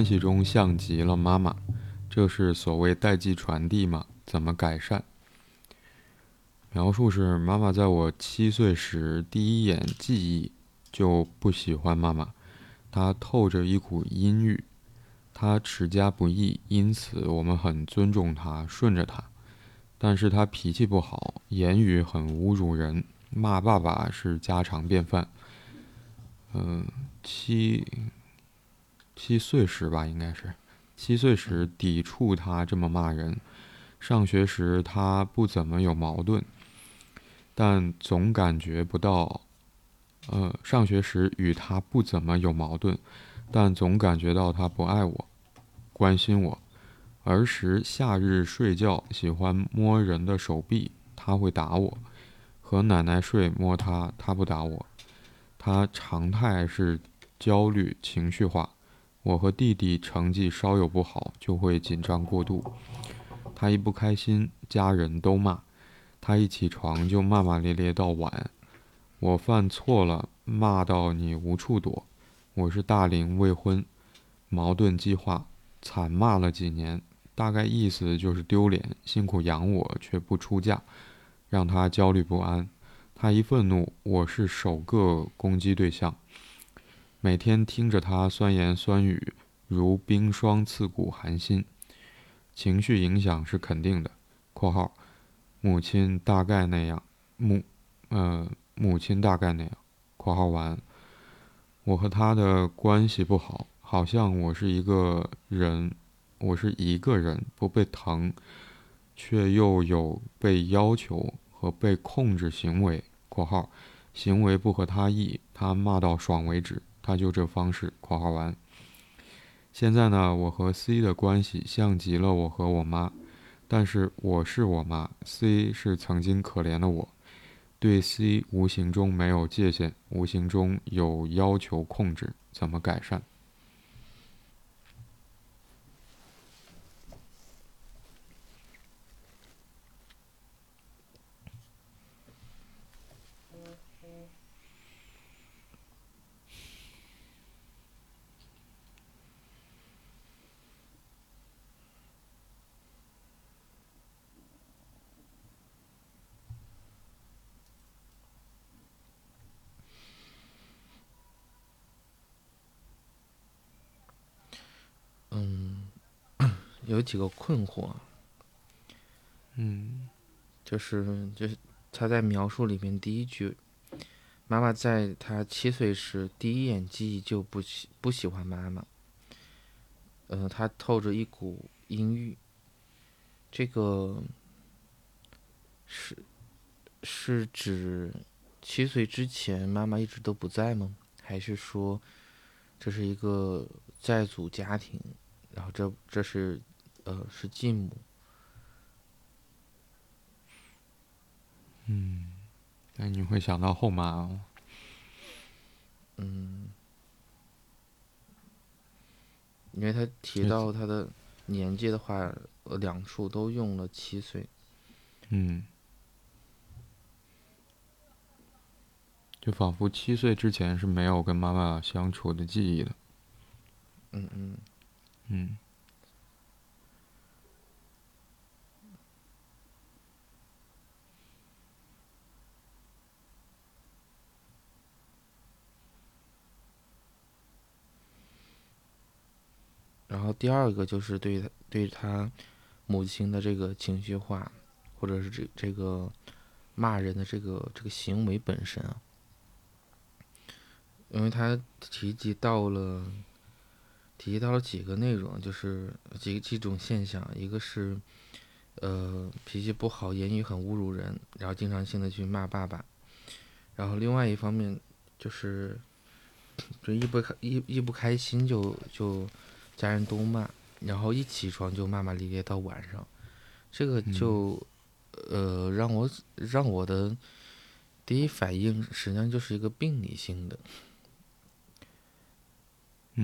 关系中像极了妈妈，这是所谓代际传递吗？怎么改善？描述是：妈妈在我七岁时第一眼记忆就不喜欢妈妈，她透着一股阴郁，她持家不易，因此我们很尊重她，顺着她。但是她脾气不好，言语很侮辱人，骂爸爸是家常便饭。嗯，七七岁时吧，应该是七岁时抵触他这么骂人。上学时他不怎么有矛盾，但总感觉不到。呃，上学时与他不怎么有矛盾，但总感觉到他不爱我，关心我。儿时夏日睡觉喜欢摸人的手臂，他会打我；和奶奶睡摸他，他不打我。他常态是焦虑情绪化，我和弟弟成绩稍有不好就会紧张过度。他一不开心，家人都骂。他一起床就骂骂咧咧到晚。我犯错了，骂到你无处躲。我是大龄未婚，矛盾激化，惨骂了几年。大概意思就是丢脸，辛苦养我却不出嫁，让他焦虑不安。他一愤怒，我是首个攻击对象。每天听着他酸言酸语，如冰霜刺骨寒心，情绪影响是肯定的。（括号）母亲大概那样，母，呃，母亲大概那样。（括号完）我和他的关系不好，好像我是一个人，我是一个人，不被疼，却又有被要求和被控制行为。括号，行为不合他意，他骂到爽为止，他就这方式。括号完。现在呢，我和 C 的关系像极了我和我妈，但是我是我妈，C 是曾经可怜的我，对 C 无形中没有界限，无形中有要求控制，怎么改善？有几个困惑，嗯，就是就是他在描述里面第一句，妈妈在他七岁时第一眼记忆就不喜不喜欢妈妈，呃，他透着一股阴郁，这个是是指七岁之前妈妈一直都不在吗？还是说这是一个在组家庭，然后这这是？呃，是继母。嗯，那你会想到后妈哦。嗯，因为他提到他的年纪的话，两处都用了七岁。嗯，就仿佛七岁之前是没有跟妈妈相处的记忆的。嗯嗯嗯。然后第二个就是对他对他母亲的这个情绪化，或者是这这个骂人的这个这个行为本身啊，因为他提及到了提及到了几个内容，就是几几种现象，一个是呃脾气不好，言语很侮辱人，然后经常性的去骂爸爸，然后另外一方面就是就一不开一一不开心就就。家人都骂，然后一起床就骂骂咧咧到晚上，这个就，呃，让我让我的第一反应实际上就是一个病理性的，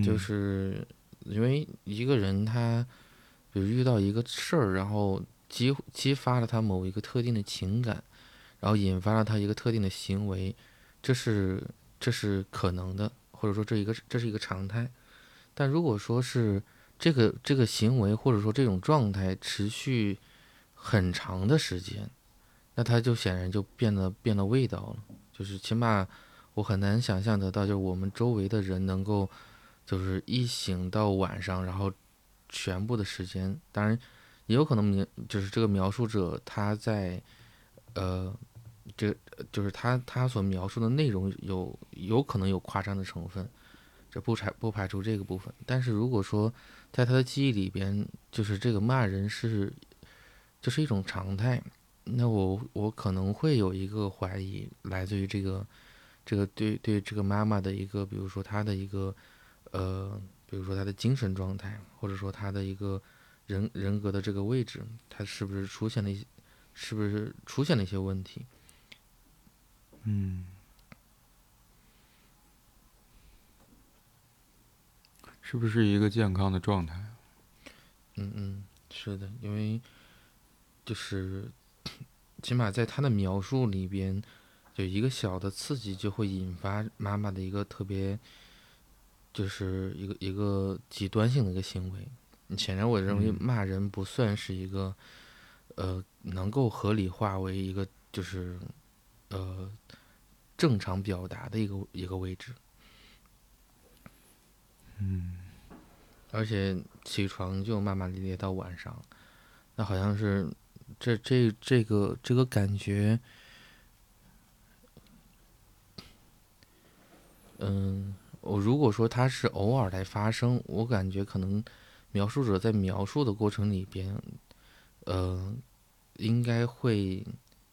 就是因为一个人他，比如遇到一个事儿，然后激激发了他某一个特定的情感，然后引发了他一个特定的行为，这是这是可能的，或者说这一个这是一个常态。但如果说是这个这个行为或者说这种状态持续很长的时间，那它就显然就变得变了味道了。就是起码我很难想象得到，就是我们周围的人能够就是一醒到晚上，然后全部的时间，当然也有可能描就是这个描述者他在呃这就是他他所描述的内容有有可能有夸张的成分。不排不排除这个部分，但是如果说在他的记忆里边，就是这个骂人是，就是一种常态，那我我可能会有一个怀疑，来自于这个这个对对这个妈妈的一个，比如说她的一个呃，比如说她的精神状态，或者说她的一个人人格的这个位置，她是不是出现了一些，是不是出现了一些问题？嗯。是不是一个健康的状态？嗯嗯，是的，因为就是起码在他的描述里边，就一个小的刺激就会引发妈妈的一个特别，就是一个一个极端性的一个行为。显然，我认为骂人不算是一个呃能够合理化为一个就是呃正常表达的一个一个位置。嗯，而且起床就骂骂咧咧到晚上，那好像是这这这个这个感觉，嗯，我如果说他是偶尔来发生，我感觉可能描述者在描述的过程里边，呃，应该会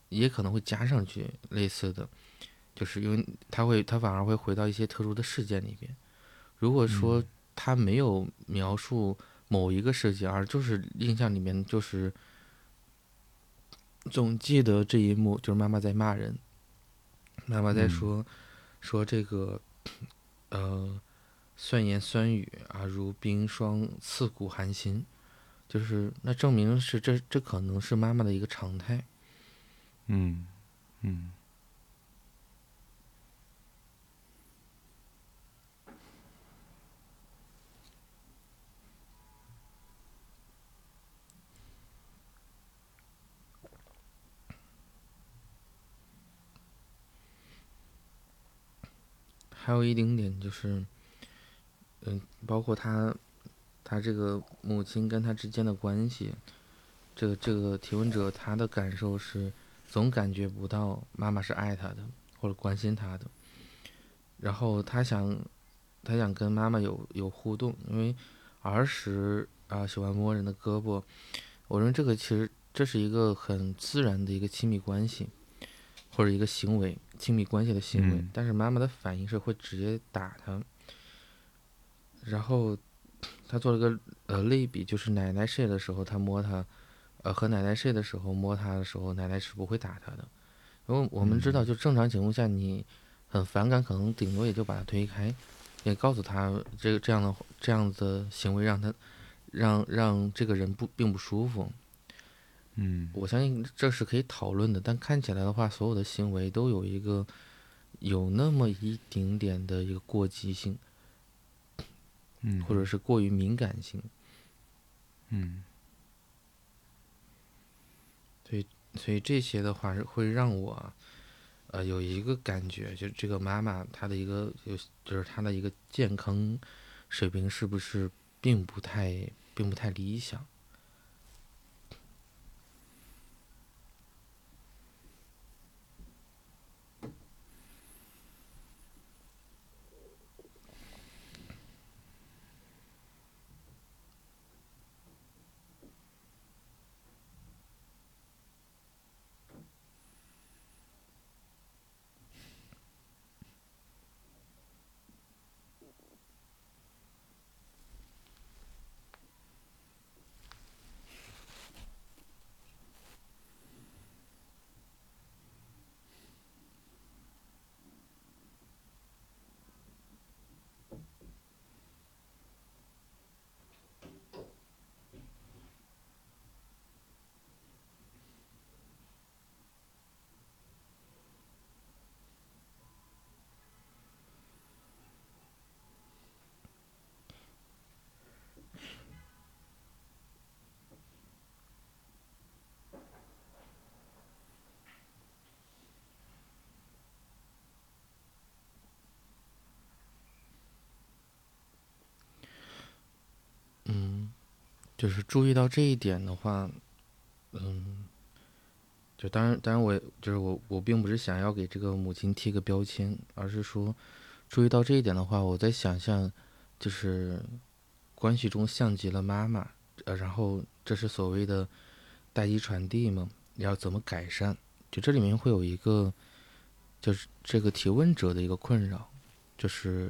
也可能会加上去类似的，就是因为他会他反而会回到一些特殊的事件里边。如果说他没有描述某一个事件，而就是印象里面就是总记得这一幕，就是妈妈在骂人，妈妈在说说这个呃酸言酸语啊，如冰霜刺骨寒心，就是那证明是这这可能是妈妈的一个常态。嗯嗯。还有一丁点就是，嗯，包括他，他这个母亲跟他之间的关系，这个这个提问者他的感受是，总感觉不到妈妈是爱他的或者关心他的，然后他想，他想跟妈妈有有互动，因为儿时啊喜欢摸人的胳膊，我认为这个其实这是一个很自然的一个亲密关系。或者一个行为，亲密关系的行为，但是妈妈的反应是会直接打他。然后他做了个呃类比，就是奶奶睡的时候他摸他，呃和奶奶睡的时候摸他的时候，奶奶是不会打他的。因为我们知道，就正常情况下，你很反感，可能顶多也就把他推开，也告诉他这个这样的这样的行为让他让让这个人不并不舒服。嗯，我相信这是可以讨论的，但看起来的话，所有的行为都有一个有那么一丁点的一个过激性，嗯，或者是过于敏感性，嗯，所以所以这些的话是会让我呃有一个感觉，就这个妈妈她的一个就就是她的一个健康水平是不是并不太并不太理想。就是注意到这一点的话，嗯，就当然，当然，我就是我，我并不是想要给这个母亲贴个标签，而是说，注意到这一点的话，我在想象，就是关系中像极了妈妈，呃，然后这是所谓的代际传递嘛，要怎么改善？就这里面会有一个，就是这个提问者的一个困扰，就是，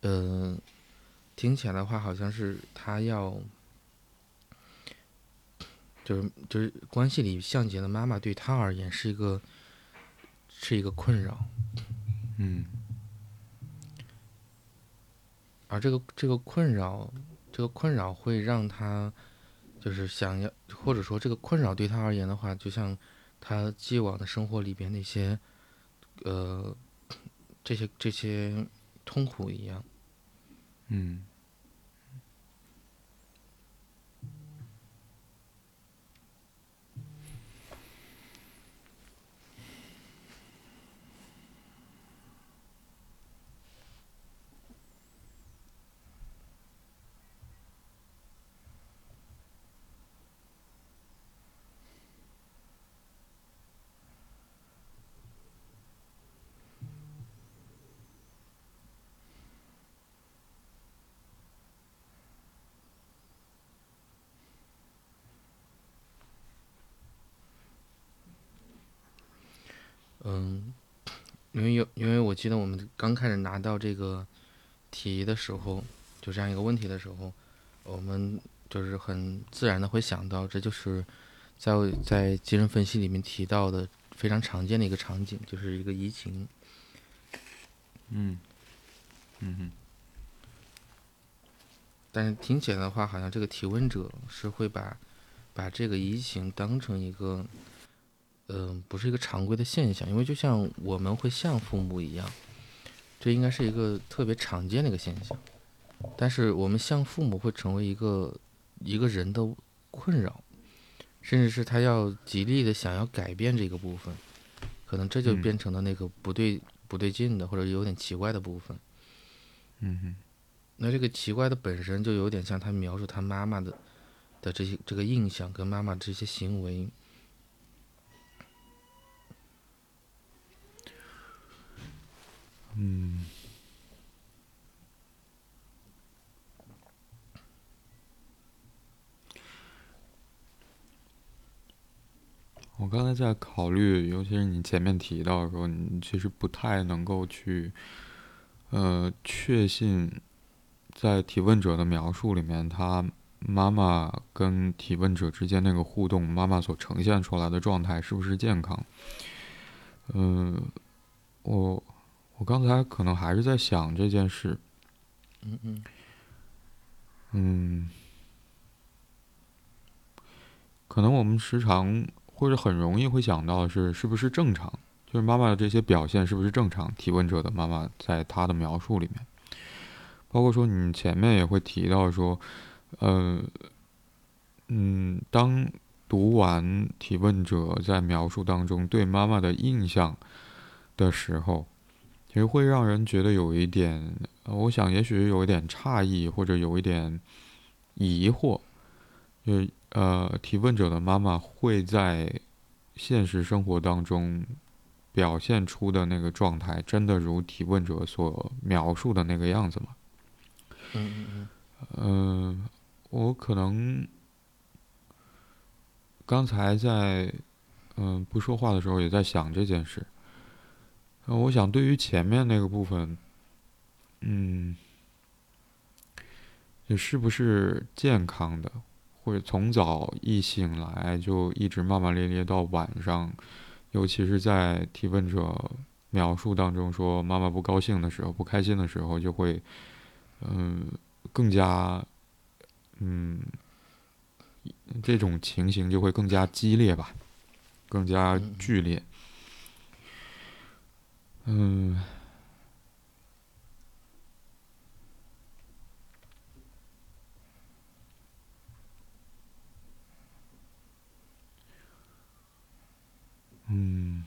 呃，听起来的话，好像是他要，就是就是关系里像极了妈妈，对他而言是一个是一个困扰，嗯，而这个这个困扰，这个困扰会让他就是想要，或者说这个困扰对他而言的话，就像。他既往的生活里边那些，呃，这些这些痛苦一样，嗯。嗯，记得我们刚开始拿到这个题的时候，就这样一个问题的时候，我们就是很自然的会想到，这就是在在精神分析里面提到的非常常见的一个场景，就是一个移情。嗯，嗯哼。但是听起来的话，好像这个提问者是会把把这个移情当成一个。嗯，不是一个常规的现象，因为就像我们会像父母一样，这应该是一个特别常见的一个现象。但是我们像父母会成为一个一个人的困扰，甚至是他要极力的想要改变这个部分，可能这就变成了那个不对不对劲的或者有点奇怪的部分。嗯哼，那这个奇怪的本身就有点像他描述他妈妈的的这些这个印象跟妈妈这些行为。嗯，我刚才在考虑，尤其是你前面提到说，你其实不太能够去，呃，确信在提问者的描述里面，他妈妈跟提问者之间那个互动，妈妈所呈现出来的状态是不是健康？嗯，我。我刚才可能还是在想这件事，嗯嗯，嗯，可能我们时常或者很容易会想到的是，是不是正常？就是妈妈的这些表现是不是正常？提问者的妈妈在她的描述里面，包括说你前面也会提到说，呃，嗯，当读完提问者在描述当中对妈妈的印象的时候。其实会让人觉得有一点，我想也许有一点诧异，或者有一点疑惑。就呃，提问者的妈妈会在现实生活当中表现出的那个状态，真的如提问者所描述的那个样子吗？嗯嗯嗯。嗯，我可能刚才在嗯不说话的时候，也在想这件事。那我想，对于前面那个部分，嗯，你是不是健康的，或者从早一醒来就一直骂骂咧咧到晚上，尤其是在提问者描述当中说妈妈不高兴的时候、不开心的时候，就会，嗯，更加，嗯，这种情形就会更加激烈吧，更加剧烈。嗯，嗯，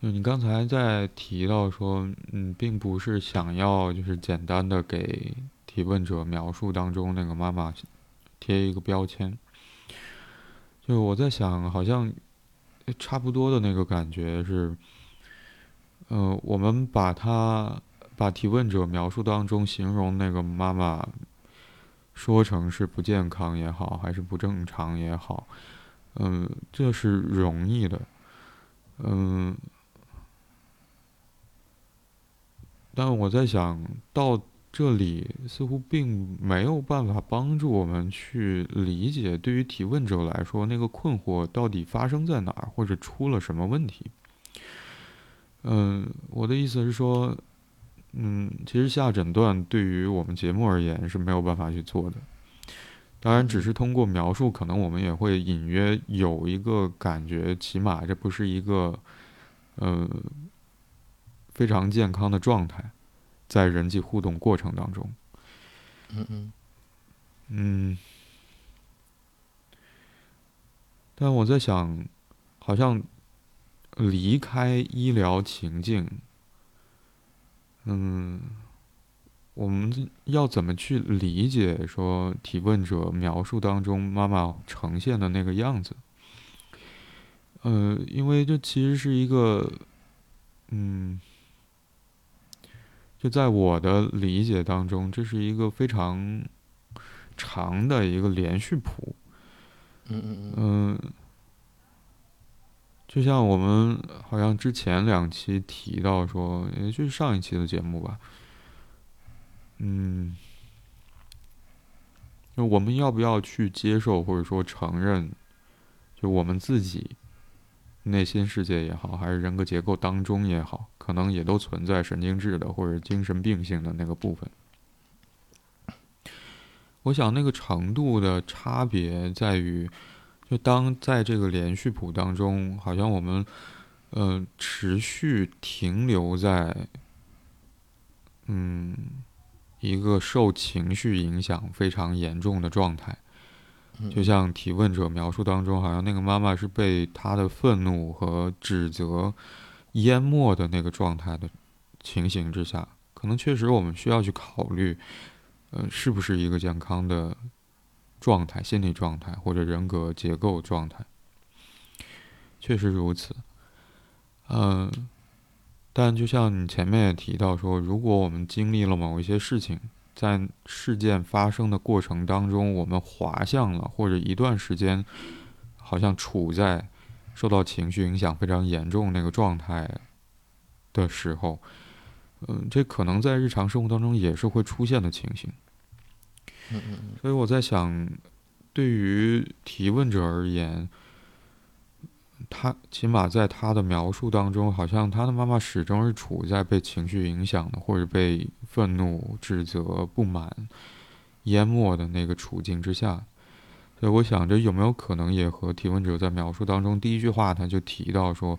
就你刚才在提到说，嗯，并不是想要就是简单的给提问者描述当中那个妈妈贴一个标签。就我在想，好像差不多的那个感觉是，嗯，我们把他把提问者描述当中形容那个妈妈说成是不健康也好，还是不正常也好，嗯，这是容易的，嗯。但我在想到这里，似乎并没有办法帮助我们去理解，对于提问者来说，那个困惑到底发生在哪儿，或者出了什么问题。嗯，我的意思是说，嗯，其实下诊断对于我们节目而言是没有办法去做的。当然，只是通过描述，可能我们也会隐约有一个感觉，起码这不是一个，呃。非常健康的状态，在人际互动过程当中，嗯嗯嗯，但我在想，好像离开医疗情境，嗯，我们要怎么去理解说提问者描述当中妈妈呈现的那个样子？呃，因为这其实是一个，嗯。就在我的理解当中，这是一个非常长的一个连续谱。嗯嗯嗯。就像我们好像之前两期提到说，也就是上一期的节目吧。嗯。就我们要不要去接受或者说承认，就我们自己。内心世界也好，还是人格结构当中也好，可能也都存在神经质的或者精神病性的那个部分。我想那个程度的差别在于，就当在这个连续谱当中，好像我们，呃，持续停留在，嗯，一个受情绪影响非常严重的状态。就像提问者描述当中，好像那个妈妈是被他的愤怒和指责淹没的那个状态的情形之下，可能确实我们需要去考虑，呃，是不是一个健康的状态、心理状态或者人格结构状态。确实如此，嗯，但就像你前面也提到说，如果我们经历了某一些事情。在事件发生的过程当中，我们滑向了，或者一段时间，好像处在受到情绪影响非常严重那个状态的时候，嗯，这可能在日常生活当中也是会出现的情形。嗯嗯所以我在想，对于提问者而言。他起码在他的描述当中，好像他的妈妈始终是处在被情绪影响的，或者被愤怒、指责、不满淹没的那个处境之下。所以我想着有没有可能也和提问者在描述当中第一句话他就提到说，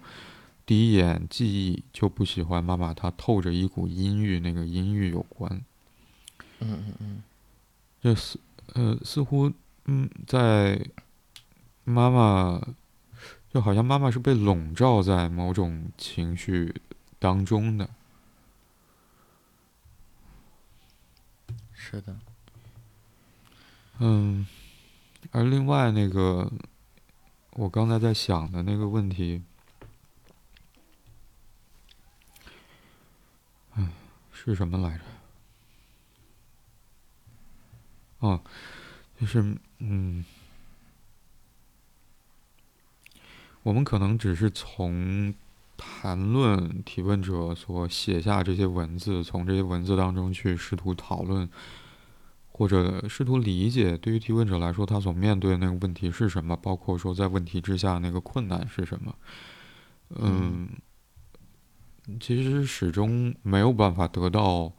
第一眼记忆就不喜欢妈妈，她透着一股阴郁，那个阴郁有关。嗯嗯嗯，这似呃似乎嗯在妈妈。就好像妈妈是被笼罩在某种情绪当中的，是的，嗯，而另外那个，我刚才在想的那个问题，嗯，是什么来着？哦，就是嗯。我们可能只是从谈论提问者所写下这些文字，从这些文字当中去试图讨论，或者试图理解，对于提问者来说，他所面对的那个问题是什么，包括说在问题之下那个困难是什么。嗯，其实始终没有办法得到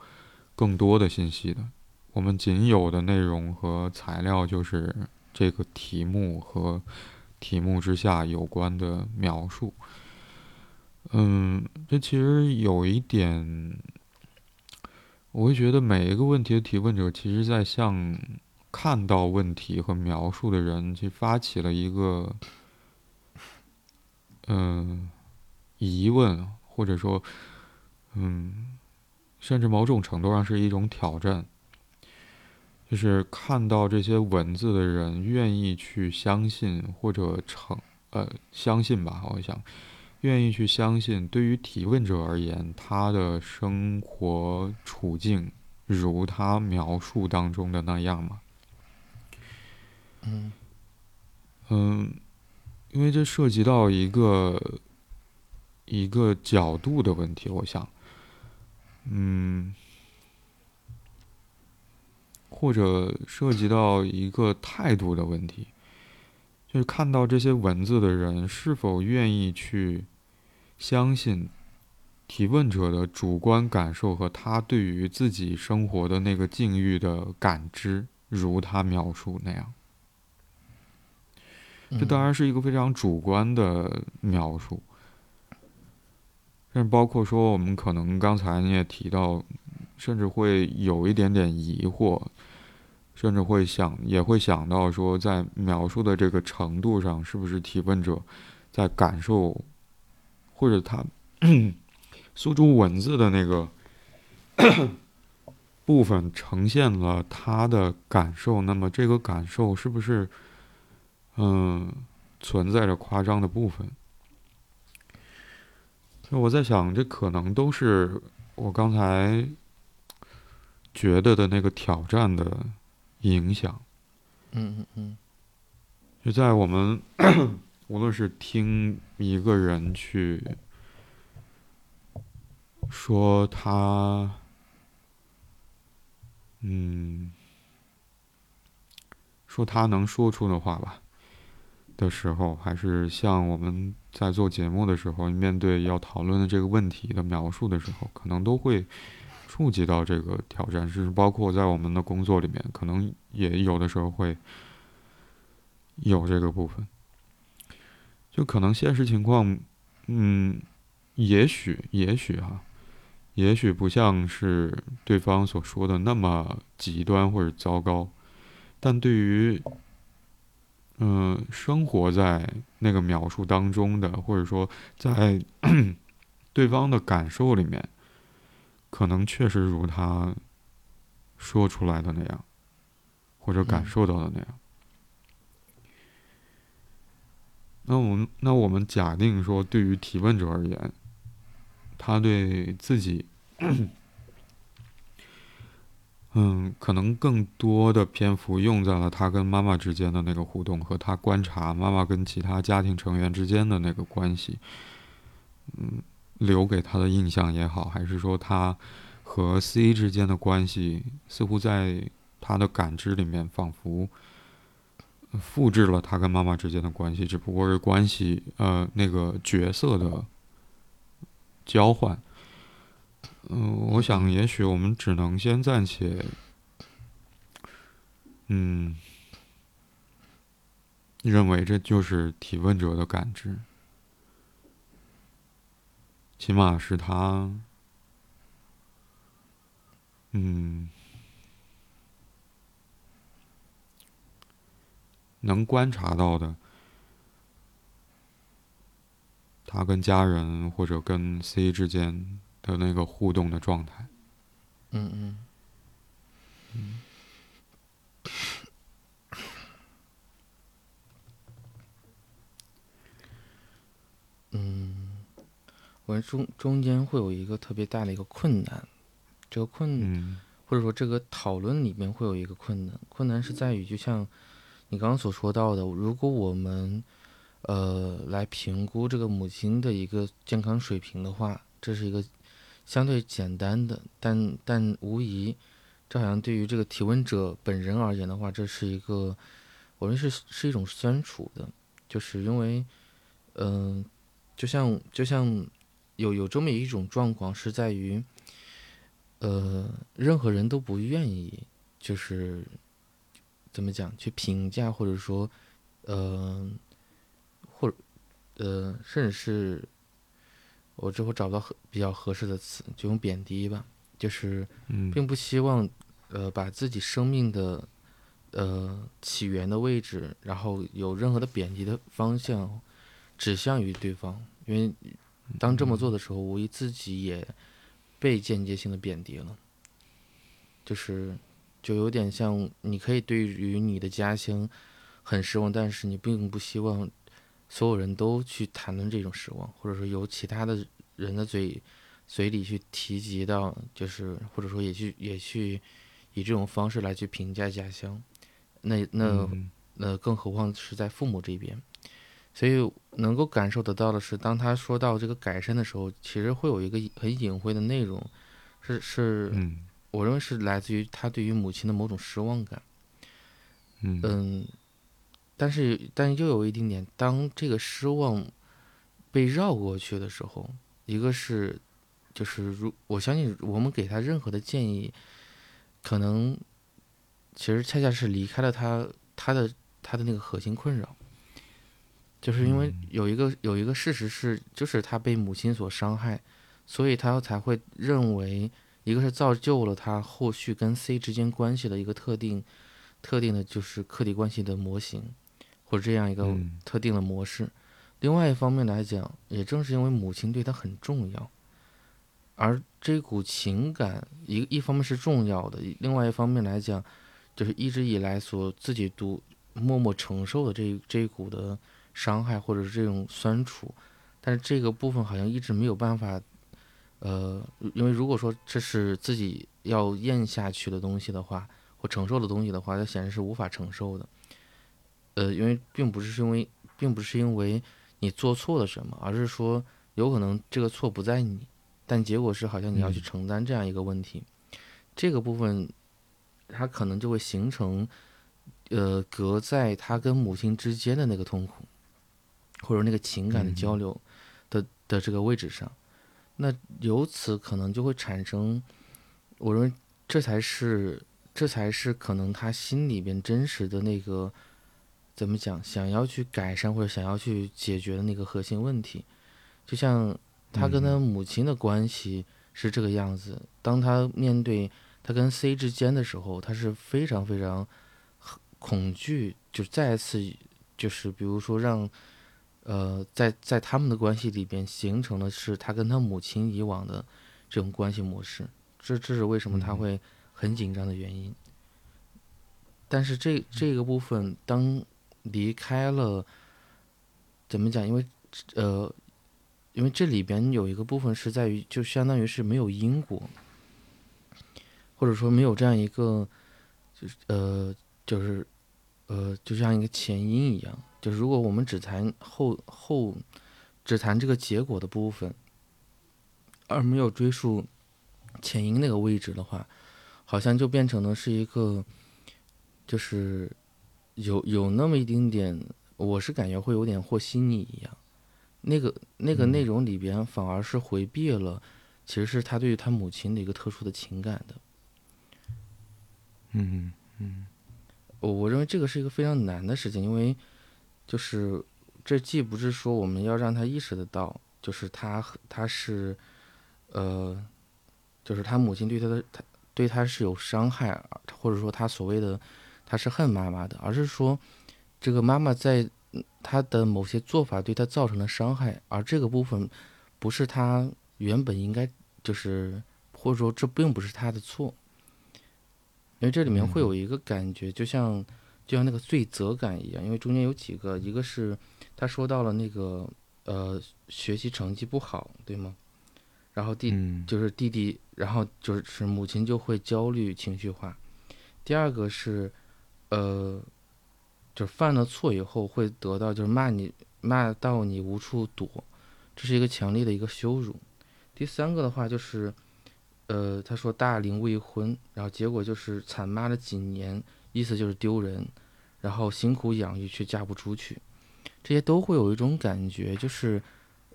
更多的信息的。我们仅有的内容和材料就是这个题目和。题目之下有关的描述，嗯，这其实有一点，我会觉得每一个问题的提问者，其实在向看到问题和描述的人去发起了一个，嗯，疑问，或者说，嗯，甚至某种程度上是一种挑战。就是看到这些文字的人愿意去相信或者成呃相信吧，我想愿意去相信。对于提问者而言，他的生活处境如他描述当中的那样吗？嗯嗯，因为这涉及到一个一个角度的问题，我想，嗯。或者涉及到一个态度的问题，就是看到这些文字的人是否愿意去相信提问者的主观感受和他对于自己生活的那个境遇的感知，如他描述那样。这当然是一个非常主观的描述，但包括说我们可能刚才你也提到，甚至会有一点点疑惑。甚至会想，也会想到说，在描述的这个程度上，是不是提问者在感受，或者他诉诸文字的那个部分呈现了他的感受？那么这个感受是不是嗯存在着夸张的部分？我在想，这可能都是我刚才觉得的那个挑战的。影响，嗯嗯嗯，就在我们 无论是听一个人去说他，嗯，说他能说出的话吧的时候，还是像我们在做节目的时候，面对要讨论的这个问题的描述的时候，可能都会。触及到这个挑战，是包括在我们的工作里面，可能也有的时候会有这个部分。就可能现实情况，嗯，也许，也许哈，也许不像是对方所说的那么极端或者糟糕，但对于，嗯，生活在那个描述当中的，或者说在 对方的感受里面。可能确实如他说出来的那样，或者感受到的那样。那我们那我们假定说，对于提问者而言，他对自己，嗯，可能更多的篇幅用在了他跟妈妈之间的那个互动，和他观察妈妈跟其他家庭成员之间的那个关系，嗯。留给他的印象也好，还是说他和 C 之间的关系，似乎在他的感知里面仿佛复制了他跟妈妈之间的关系，只不过是关系呃那个角色的交换。嗯，我想也许我们只能先暂且，嗯，认为这就是提问者的感知。起码是他，嗯，能观察到的，他跟家人或者跟 C 之间的那个互动的状态。嗯嗯。我中中间会有一个特别大的一个困难，这个困，或者说这个讨论里面会有一个困难，困难是在于，就像你刚刚所说到的，如果我们呃来评估这个母亲的一个健康水平的话，这是一个相对简单的，但但无疑，这好像对于这个提问者本人而言的话，这是一个，我认为是是一种酸楚的，就是因为，嗯，就像就像。有有这么一种状况，是在于，呃，任何人都不愿意，就是怎么讲，去评价或者说，呃，或者呃，甚至是，我之后找不到合比较合适的词，就用贬低吧，就是并不希望，呃，把自己生命的，呃，起源的位置，然后有任何的贬低的方向指向于对方，因为。当这么做的时候，无疑自己也被间接性的贬低了，就是就有点像你可以对于你的家乡很失望，但是你并不希望所有人都去谈论这种失望，或者说由其他的人的嘴嘴里去提及到，就是或者说也去也去以这种方式来去评价家乡，那那嗯。那更何况是在父母这边。所以能够感受得到的是，当他说到这个改善的时候，其实会有一个很隐晦的内容，是是，嗯我认为是来自于他对于母亲的某种失望感。嗯嗯，但是但又有一丁点，当这个失望被绕过去的时候，一个是就是如我相信我们给他任何的建议，可能其实恰恰是离开了他他的他的那个核心困扰。就是因为嗯有一个有一个事实是，就是他被母亲所伤害，所以他才会认为，一个是造就了他后续跟 C 之间关系的一个特定、特定的，就是客体关系的模型，或者这样一个嗯特定的模式。另外一方面来讲，也正是因为母亲对他很重要，而这股情感一一方面是重要的，另外一方面来讲，就是一直以来所自己独默默承受的这这一股的伤害或者是这种酸楚，但是这个部分好像一直没有办法，呃，因为如果说这是自己要咽下去的东西的话，或承受的东西的话，它显然是无法承受的。呃，因为并不是因为，并不是因为你做错了什么，而是说有可能这个错不在你，但结果是好像你要去嗯承担这样一个问题，这个部分它可能就会形成，呃，隔在他跟母亲之间的那个痛苦，或者那个情感的嗯。交流的、的这个位置上，那由此可能就会产生，我认为这才是这才是可能他心里边真实的那个怎么讲，想要去改善或者想要去解决的那个核心问题，就像他跟他母亲的关系是这个样子，当他面对他跟 C 之间的时候，他是非常非常恐惧，就再次就是比如说让，呃，在在他们的关系里边形成的是他跟他母亲以往的这种关系模式，这这是为什么他嗯会很紧张的原因。但是这这个部分当离开了，怎么讲？因为呃，因为这里边有一个部分是在于，就相当于是没有因果，或者说没有这样一个，就是呃，就是呃，就像一个前因一样。就是如果我们只谈后后，只谈这个结果的部分，而没有追溯前因那个位置的话，好像就变成了是一个，就是有有那么一丁点，我是感觉会有点和稀泥一样。那个那个内容里边反而是回避了，其实是他对于他母亲的一个特殊的情感的。嗯嗯我我认为这个是一个非常难的事情，因为就是这既不是说我们要让他意识得到，就是他他是，呃，就是他母亲对他的他对他是有伤害，或者说他所谓的他是恨妈妈的，而是说这个妈妈在他的某些做法对他造成了伤害，而这个部分不是他原本应该就是或者说这并不是他的错。因为这里面会有一个感觉，就像就像那个罪责感一样，因为中间有几个，一个是他说到了那个呃学习成绩不好，对吗？然后弟嗯就是弟弟，然后就是母亲就会焦虑情绪化。第二个是呃，就是犯了错以后会得到就是骂你骂到你无处躲，这是一个强烈的一个羞辱。第三个的话就是。呃，他说大龄未婚，然后结果就是惨骂了几年，意思就是丢人，然后辛苦养育却嫁不出去，这些都会有一种感觉，就是，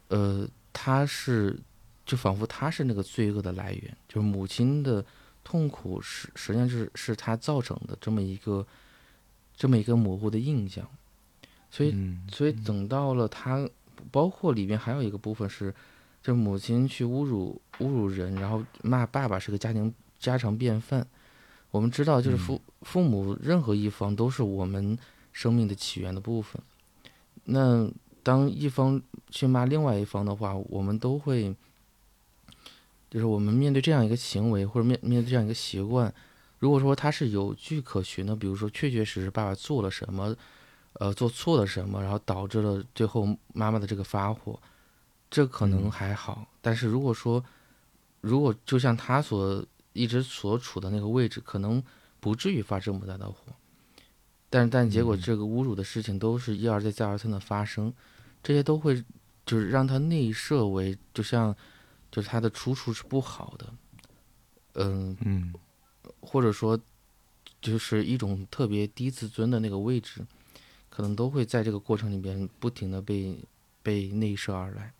呃，他是，就仿佛他是那个罪恶的来源，就是母亲的痛苦实实际上是是他造成的这么一个，这么一个模糊的印象，所以嗯所以等到了他，包括里面还有一个部分是。就是母亲去侮辱侮辱人，然后骂爸爸是个家庭家常便饭。我们知道，就是父父母任何一方都是我们生命的起源的部分。那当一方去骂另外一方的话，我们都会，就是我们面对这样一个行为或者面面对这样一个习惯，如果说他是有据可循的，比如说确确实实爸爸做了什么，呃，做错了什么，然后导致了最后妈妈的这个发火，这可能还好。但是如果说，如果就像他所一直所处的那个位置，可能不至于发这么大的火。但但结果这个侮辱的事情都是一而再再而三的发生，这些都会就是让他内设为就像就是他的出处是不好的，嗯嗯，或者说就是一种特别低自尊的那个位置，可能都会在这个过程里边不停的被被内设而来，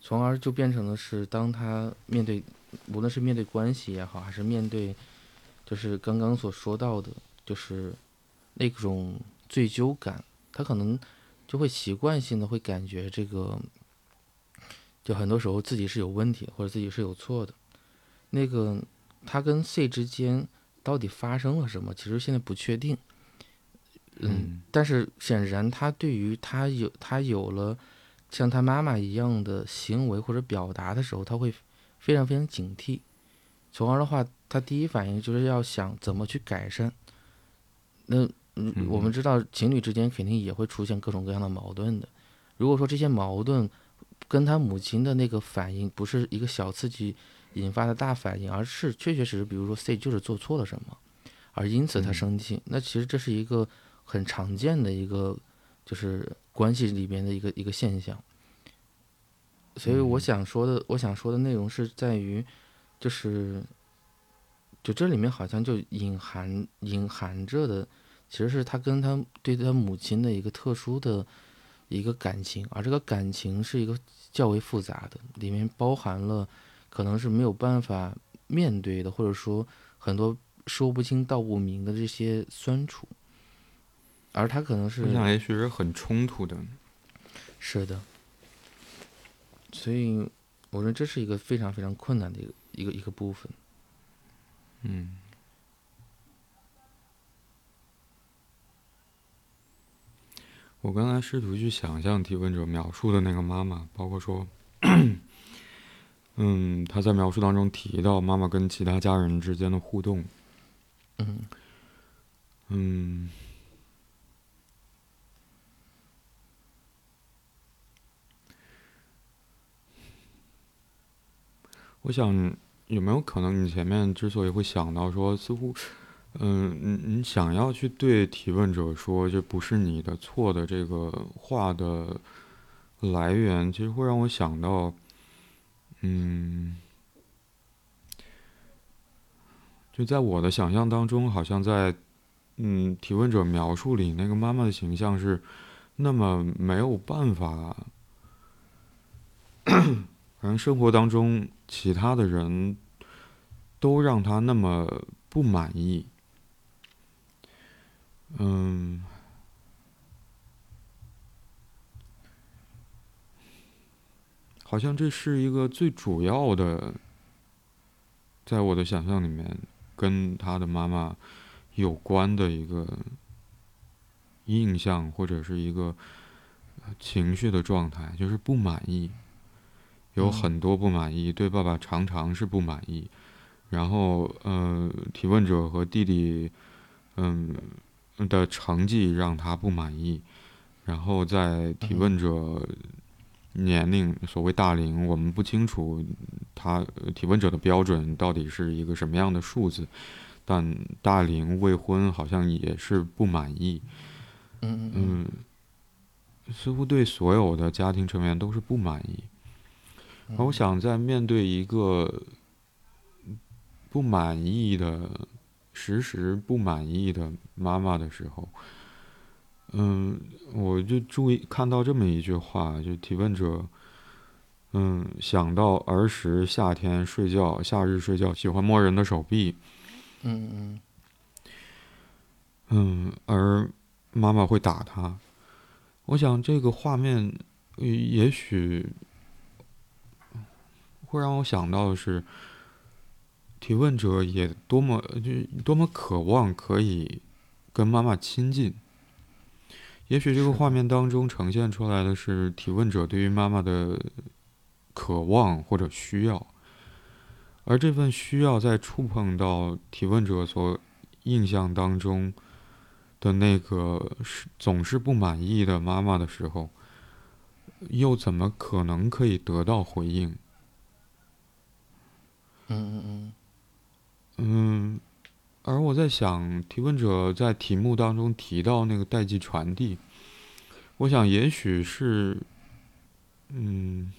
从而就变成了是当他面对无论是面对关系也好，还是面对就是刚刚所说到的，就是。那种罪疚感，他可能就会习惯性的会感觉这个，就很多时候自己是有问题或者自己是有错的。那个他跟 C 之间到底发生了什么，其实现在不确定。嗯，但是显然他对于他有他有了像他妈妈一样的行为或者表达的时候，他会非常非常警惕，从而的话，他第一反应就是要想怎么去改善。那。嗯，我们知道情侣之间肯定也会出现各种各样的矛盾的。如果说这些矛盾跟他母亲的那个反应不是一个小刺激引发的大反应，而是确确实实，比如说 C 就是做错了什么，而因此他生气，那其实这是一个很常见的一个就是关系里边的一个一个现象。所以我想说的，我想说的内容是在于，就是就这里面好像就隐含隐含着的。其实是他跟他对他母亲的一个特殊的一个感情，而这个感情是一个较为复杂的，里面包含了可能是没有办法面对的，或者说很多说不清道不明的这些酸楚，而他可能是我想也许是很冲突的，是的，所以我觉得这是一个非常非常困难的一个一个一个部分，嗯。我刚才试图去想象提问者描述的那个妈妈，包括说，嗯，他在描述当中提到妈妈跟其他家人之间的互动，嗯，嗯，我想有没有可能，你前面之所以会想到说，似乎。嗯，你你想要去对提问者说这不是你的错的这个话的来源，其实会让我想到，嗯，就在我的想象当中，好像在嗯提问者描述里，那个妈妈的形象是那么没有办法，反正生活当中其他的人都让他那么不满意。嗯，好像这是一个最主要的，在我的想象里面，跟他的妈妈有关的一个印象或者是一个情绪的状态，就是不满意，有很多不满意，对爸爸常常是不满意，然后呃，提问者和弟弟，嗯。的成绩让他不满意，然后在提问者年龄所谓大龄，我们不清楚他提问者的标准到底是一个什么样的数字，但大龄未婚好像也是不满意。嗯嗯似乎对所有的家庭成员都是不满意。我想在面对一个不满意的。时时不满意的妈妈的时候，嗯，我就注意看到这么一句话，就提问者，嗯，想到儿时夏天睡觉，夏日睡觉喜欢摸人的手臂，嗯嗯，嗯，而妈妈会打他，我想这个画面也许会让我想到的是。提问者也多么就多么渴望可以跟妈妈亲近，也许这个画面当中呈现出来的是提问者对于妈妈的渴望或者需要，而这份需要在触碰到提问者所印象当中的那个是总是不满意的妈妈的时候，又怎么可能可以得到回应？嗯嗯嗯嗯，而我在想，提问者在题目当中提到那个代际传递，我想也许是，嗯，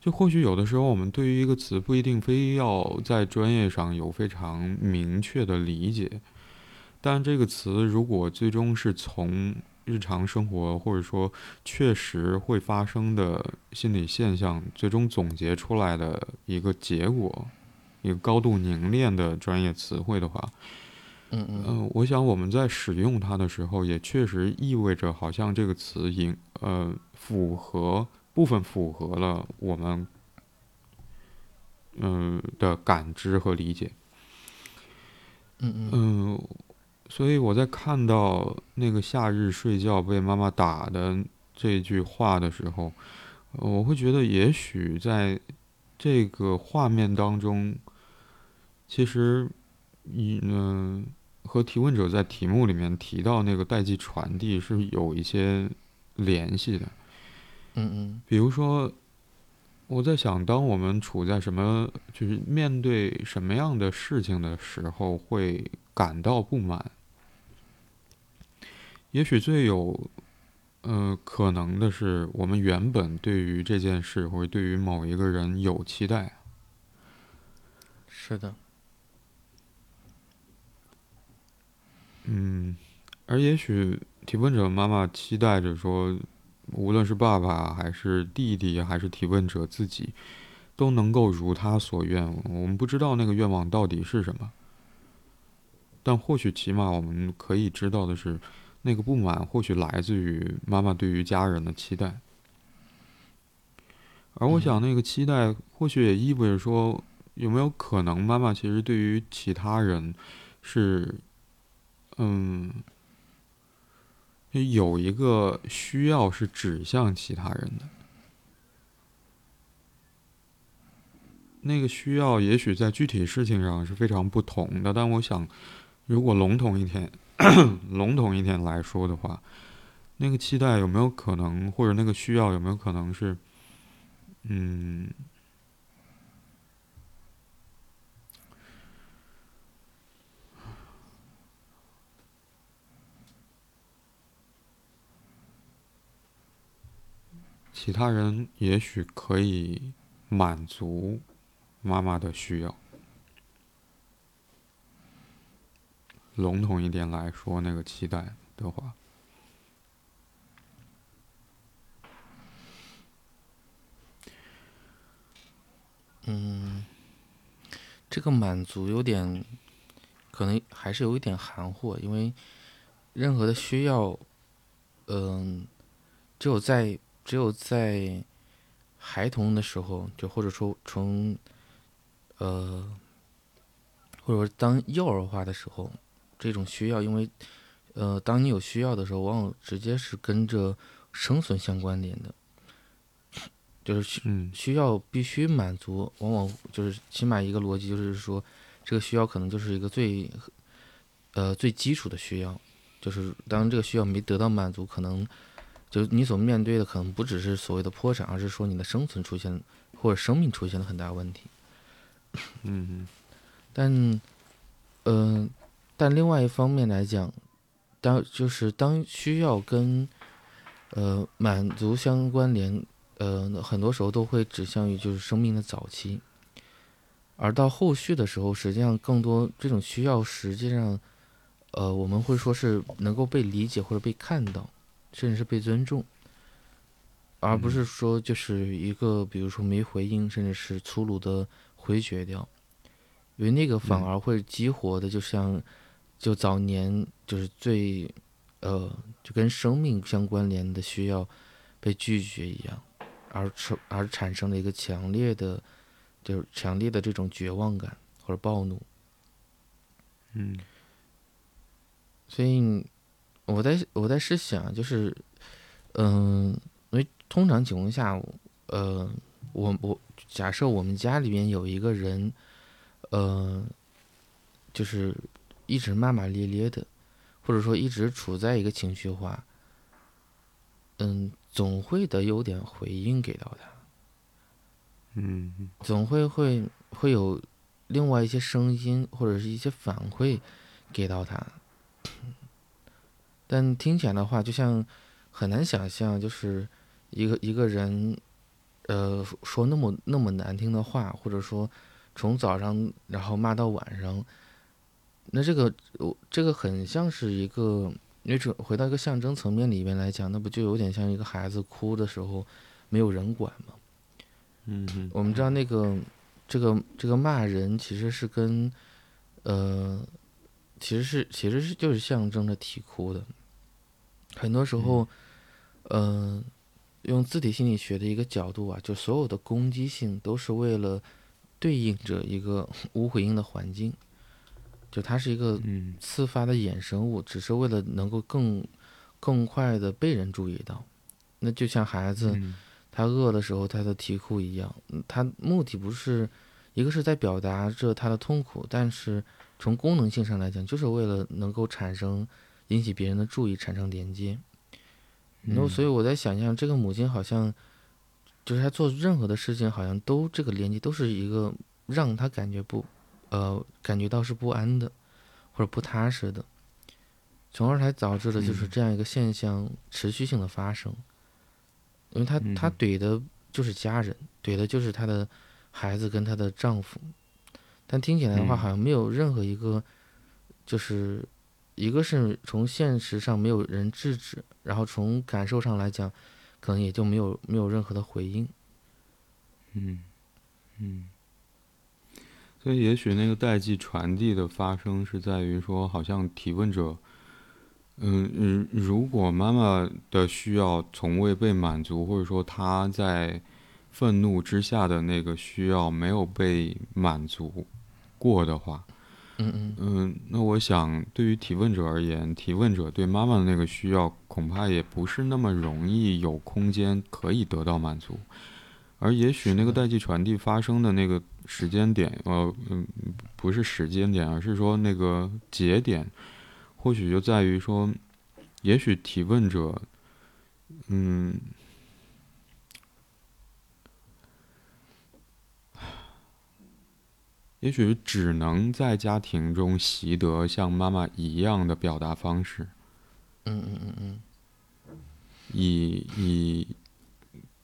就或许有的时候我们对于一个词不一定非要在专业上有非常明确的理解，但这个词如果最终是从日常生活或者说确实会发生的心理现象最终总结出来的一个结果。一个高度凝练的专业词汇的话，嗯嗯嗯、我想我们在使用它的时候，也确实意味着好像这个词应呃符合部分符合了我们嗯、的感知和理解。嗯嗯嗯，所以我在看到那个夏日睡觉被妈妈打的这句话的时候，呃我会觉得也许在这个画面当中，其实，一嗯、和提问者在题目里面提到那个代际传递是有一些联系的。嗯嗯比如说，我在想，当我们处在什么，就是面对什么样的事情的时候，会感到不满。也许最有，呃，可能的是，我们原本对于这件事或者对于某一个人有期待，是的，嗯，而也许提问者妈妈期待着说，无论是爸爸还是弟弟还是提问者自己，都能够如他所愿。我们不知道那个愿望到底是什么，但或许起码我们可以知道的是，那个不满或许来自于妈妈对于家人的期待。而我想，那个期待或许也意味着说，有没有可能妈妈其实对于其他人是嗯，有一个需要是指向其他人的，那个需要也许在具体事情上是非常不同的，但我想，如果笼统一点，笼统一点来说的话，那个期待有没有可能，或者那个需要有没有可能是，嗯。其他人也许可以满足妈妈的需要。笼统一点来说，那个期待的话，嗯，这个满足有点，可能还是有一点含糊，因为任何的需要，嗯、只有在只有在孩童的时候，就或者说从，呃，或者说当幼儿化的时候，这种需要，因为，呃，当你有需要的时候，往往直接是跟着生存相关联的，就是需嗯。需要必须满足，往往就是起码一个逻辑，就是说，这个需要可能就是一个最，呃，最基础的需要，就是当这个需要没得到满足，可能就你所面对的可能不只是所谓的破产，而是说你的生存出现或者生命出现了很大问题。嗯但，嗯、但另外一方面来讲，当就是当需要跟呃满足相关联，呃，很多时候都会指向于就是生命的早期，而到后续的时候，实际上更多这种需要，实际上，呃，我们会说是能够被理解或者被看到，甚至是被尊重，而不是说就是一个比如说没回应，甚至是粗鲁的回绝掉。因为那个反嗯而会激活的，就像就早年就是最呃就跟生命相关联的需要被拒绝一样，而产而产生了一个强烈的就是强烈的这种绝望感或者暴怒。嗯所以我我在我在试想，就是，嗯，因为通常情况下，呃，我我假设我们家里边有一个人，呃，就是一直骂骂咧咧的，或者说一直处在一个情绪化，嗯，总会得有点回应给到他，嗯，总会会会有另外一些声音或者是一些反馈给到他。但听起来的话，就像很难想象，就是一个一个人，呃，说那么那么难听的话，或者说从早上然后骂到晚上，那这个我这个很像是一个，因为这回到一个象征层面里面来讲，那不就有点像一个孩子哭的时候没有人管吗？嗯，我们知道那个这个这个骂人其实是跟呃，其实是其实是就是象征着啼哭的。很多时候，嗯，用字体心理学的一个角度啊，就所有的攻击性都是为了对应着一个 无回应的环境，就它是一个自发的衍生物，只是为了能够更更快的被人注意到。那就像孩子他饿的时候他的啼哭一样，他目的不是一个是在表达着他的痛苦，但是从功能性上来讲，就是为了能够产生。引起别人的注意，产生连接。然后，所以我在想象，这个母亲好像，就是她做任何的事情，好像都这个连接都是一个让她感觉不，呃，感觉到是不安的，或者不踏实的，从而才导致的就是这样一个现象持续性的发生。因为她她怼的就是家人，怼的就是她的孩子跟她的丈夫，但听起来的话，好像没有任何一个就是。一个是从现实上没有人制止，然后从感受上来讲，可能也就没有没有任何的回应。嗯嗯，所以也许那个代际传递的发生是在于说，好像提问者，嗯嗯，如果妈妈的需要从未被满足，或者说她在愤怒之下的那个需要没有被满足过的话。嗯嗯那我想，对于提问者而言，提问者对妈妈的那个需要，恐怕也不是那么容易有空间可以得到满足，而也许那个代际传递发生的那个时间点，呃嗯，不是时间点，而是说那个节点，或许就在于说，也许提问者，嗯。也许只能在家庭中习得像妈妈一样的表达方式。嗯嗯嗯嗯。以以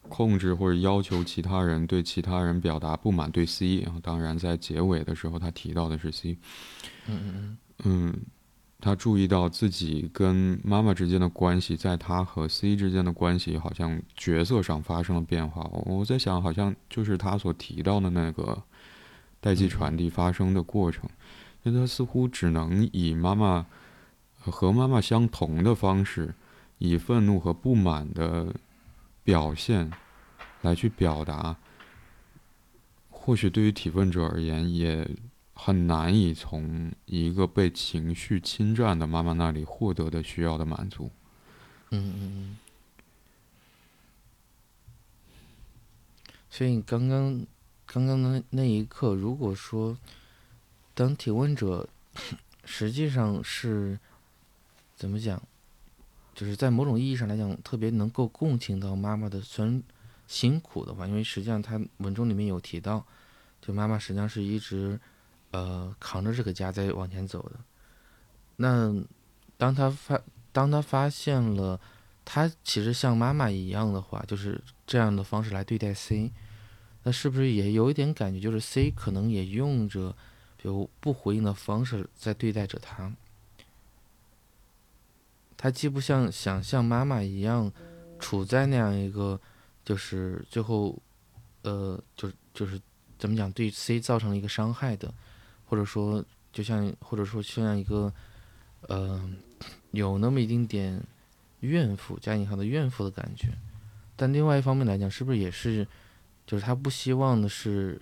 控制或者要求其他人对其他人表达不满，对 C 啊，当然在结尾的时候他提到的是 C。嗯嗯嗯。嗯，他注意到自己跟妈妈之间的关系，在他和 C 之间的关系好像角色上发生了变化。我在想，好像就是他所提到的那个。代际传递发生的过程，那他似乎只能以妈妈和妈妈相同的方式，以愤怒和不满的表现来去表达。或许对于提问者而言，也很难以从一个被情绪侵占的妈妈那里获得的需要的满足。嗯嗯嗯。所以刚刚。刚刚的那一刻，如果说，当提问者实际上是怎么讲，就是在某种意义上来讲，特别能够共情到妈妈的酸辛苦的话，因为实际上他文中里面有提到，就妈妈实际上是一直呃扛着这个家在往前走的。那当他发当他发现了他其实像妈妈一样的话，就是这样的方式来对待 C。那是不是也有一点感觉，就是 C 可能也用着，比如不回应的方式在对待着他。他既不像想像妈妈一样，处在那样一个，就是最后，呃，就是就是怎么讲，对 C 造成了一个伤害的，或者说就像或者说像一个，呃，有那么一丁点怨妇加引号的怨妇的感觉。但另外一方面来讲，是不是也是？就是他不希望的是，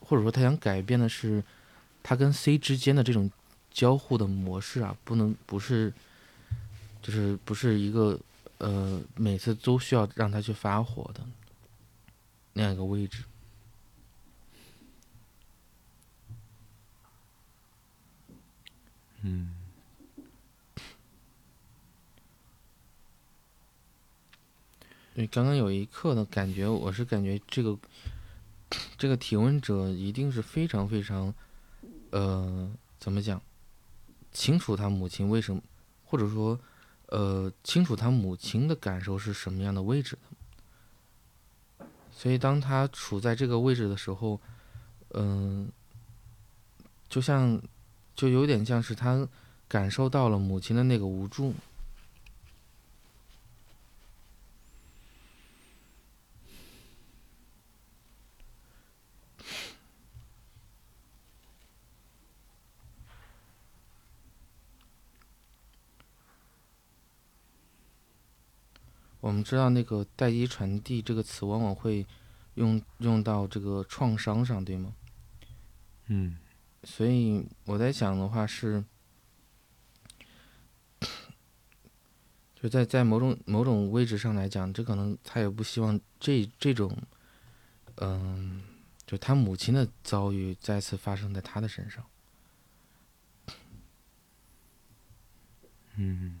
或者说他想改变的是，他跟 C 之间的这种交互的模式啊，不能不是，就是不是一个呃每次都需要让他去发火的那样一个位置。嗯。对刚刚有一刻的感觉，我是感觉这个这个提问者一定是非常非常，呃，怎么讲，清楚他母亲为什么，或者说，呃，清楚他母亲的感受是什么样的位置的。所以当他处在这个位置的时候，嗯，就像，就有点像是他感受到了母亲的那个无助。我们知道那个代际传递这个词往往会用用到这个创伤上，对吗？嗯。所以我在想的话是，就在在某种某种位置上来讲，这可能他也不希望这这种，嗯，就他母亲的遭遇再次发生在他的身上。嗯。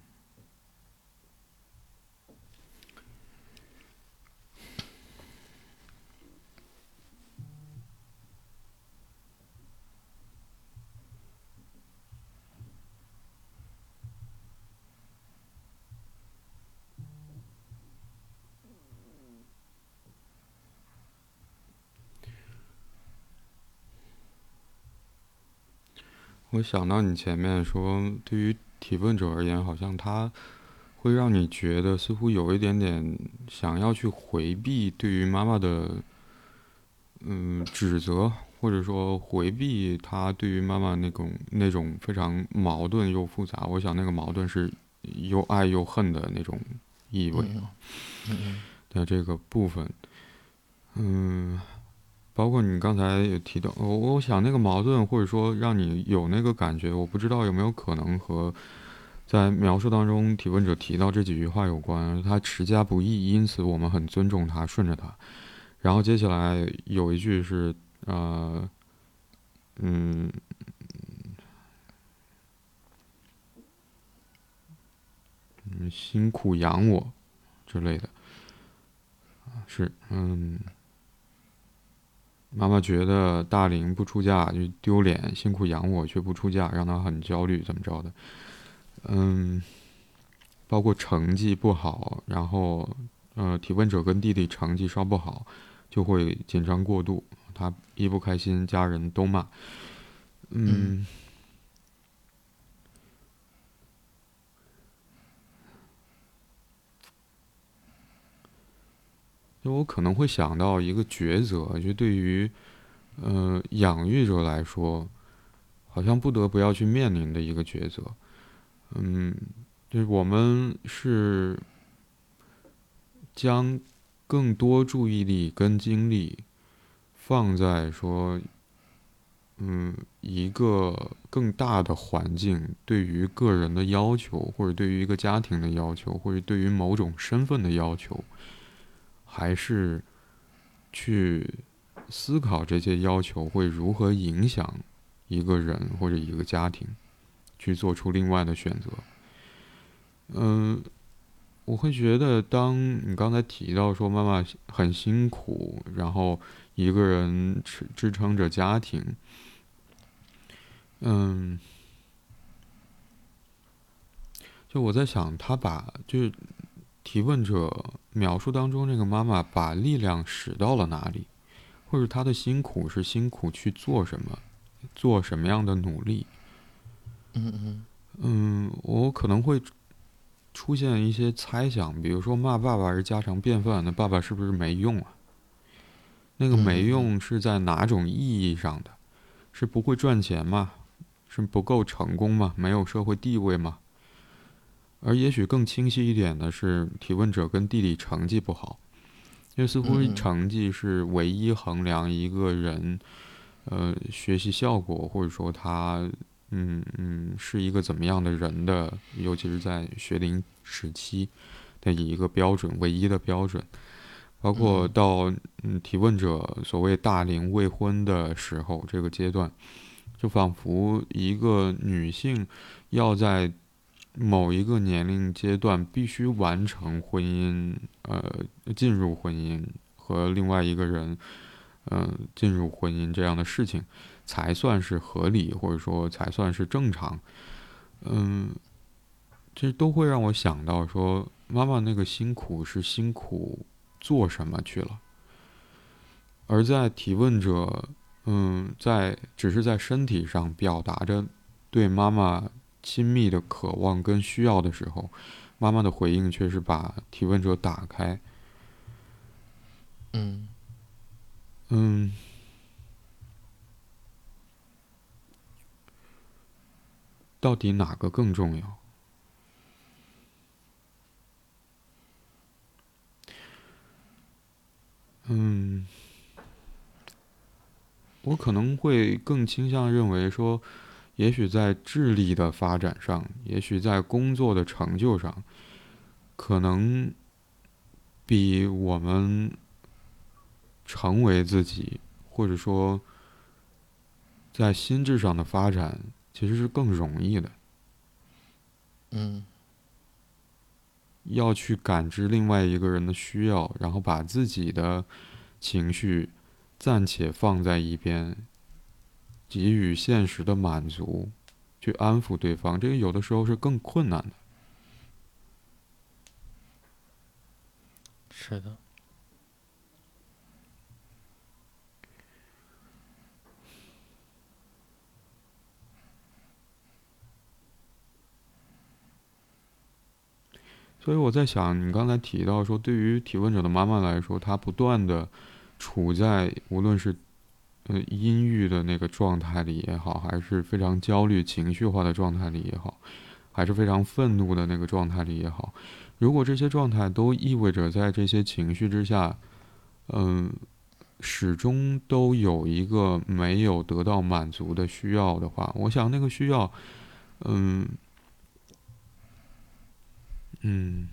我想到你前面说，对于提问者而言，好像他会让你觉得似乎有一点点想要去回避对于妈妈的嗯指责，或者说回避他对于妈妈那种那种非常矛盾又复杂。我想那个矛盾是又爱又恨的那种意味啊。的这个部分，嗯。包括你刚才也提到，我我想那个矛盾，或者说让你有那个感觉，我不知道有没有可能和在描述当中提问者提到这几句话有关。他持家不易，因此我们很尊重他，顺着他。然后接下来有一句是，呃，嗯，嗯，辛苦养我之类的，是，嗯。妈妈觉得大龄不出嫁就丢脸，辛苦养我却不出嫁，让她很焦虑，怎么着的？嗯，包括成绩不好，然后呃，提问者跟弟弟成绩稍不好，就会紧张过度，他一不开心，家人都骂。嗯。就我可能会想到一个抉择，就对于，呃，养育者来说，好像不得不要去面临的一个抉择。嗯，就是我们是将更多注意力跟精力放在说，嗯，一个更大的环境对于个人的要求，或者对于一个家庭的要求，或者对于某种身份的要求。还是去思考这些要求会如何影响一个人或者一个家庭，去做出另外的选择。嗯，我会觉得，当你刚才提到说妈妈很辛苦，然后一个人支支撑着家庭，嗯，就我在想，他把就是提问者。描述当中，这个妈妈把力量使到了哪里，或者她的辛苦是辛苦去做什么，做什么样的努力？嗯嗯嗯，我可能会出现一些猜想，比如说骂爸爸是家常便饭，那爸爸是不是没用啊？那个没用是在哪种意义上的？是不会赚钱吗？是不够成功吗？没有社会地位吗？而也许更清晰一点的是，提问者跟弟弟成绩不好，因为似乎成绩是唯一衡量一个人，呃，学习效果或者说他嗯嗯，是一个怎么样的人的，尤其是在学龄时期的一个标准，唯一的标准。包括到嗯提问者所谓大龄未婚的时候，这个阶段，就仿佛一个女性要在某一个年龄阶段必须完成婚姻，呃，进入婚姻和另外一个人，嗯，进入婚姻这样的事情。才算是合理，或者说才算是正常。嗯，这都会让我想到说，妈妈那个辛苦是辛苦做什么去了？而在提问者，嗯，在只是在身体上表达着对妈妈亲密的渴望跟需要的时候，妈妈的回应却是把提问者打开。嗯，嗯。到底哪个更重要？嗯，我可能会更倾向认为说，也许在智力的发展上，也许在工作的成就上，可能比我们成为自己，或者说在心智上的发展。其实是更容易的，嗯，要去感知另外一个人的需要，然后把自己的情绪暂且放在一边，给予现实的满足，去安抚对方，这个有的时候是更困难的。是的。所以我在想，你刚才提到说，对于提问者的妈妈来说，她不断的处在无论是呃阴郁的那个状态里也好，还是非常焦虑、情绪化的状态里也好，还是非常愤怒的那个状态里也好，如果这些状态都意味着在这些情绪之下，嗯，始终都有一个没有得到满足的需要的话，我想那个需要，嗯。嗯，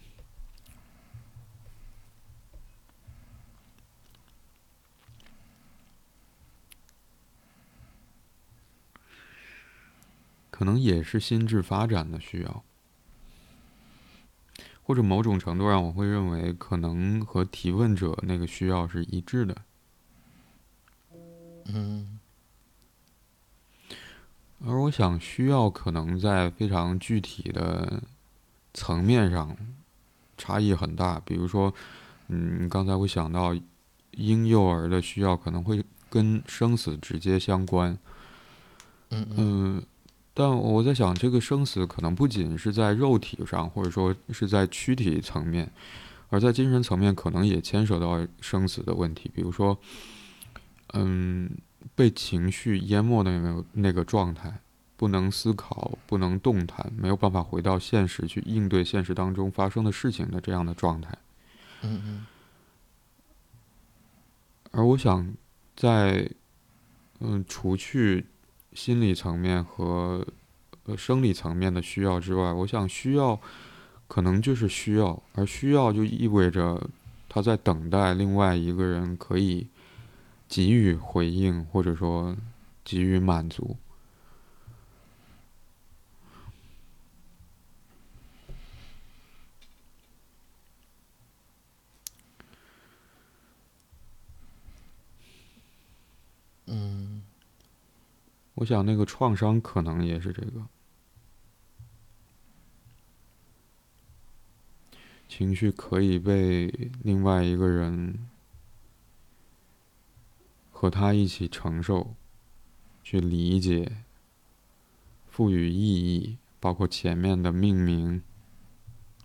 可能也是心智发展的需要，或者某种程度上，我会认为可能和提问者那个需要是一致的。嗯，而我想，需要可能在非常具体的。层面上差异很大，比如说，嗯，刚才我想到婴幼儿的需要可能会跟生死直接相关，嗯嗯，但我在想，这个生死可能不仅是在肉体上，或者说是在躯体层面，而在精神层面可能也牵涉到生死的问题，比如说，嗯，被情绪淹没的那个那个状态。不能思考，不能动弹，没有办法回到现实去应对现实当中发生的事情的这样的状态。嗯嗯。而我想，在嗯，除去心理层面和生理层面的需要之外，我想需要可能就是需要，而需要就意味着他在等待另外一个人可以给予回应，或者说给予满足。嗯我想，那个创伤可能也是这个情绪可以被另外一个人和他一起承受、去理解、赋予意义，包括前面的命名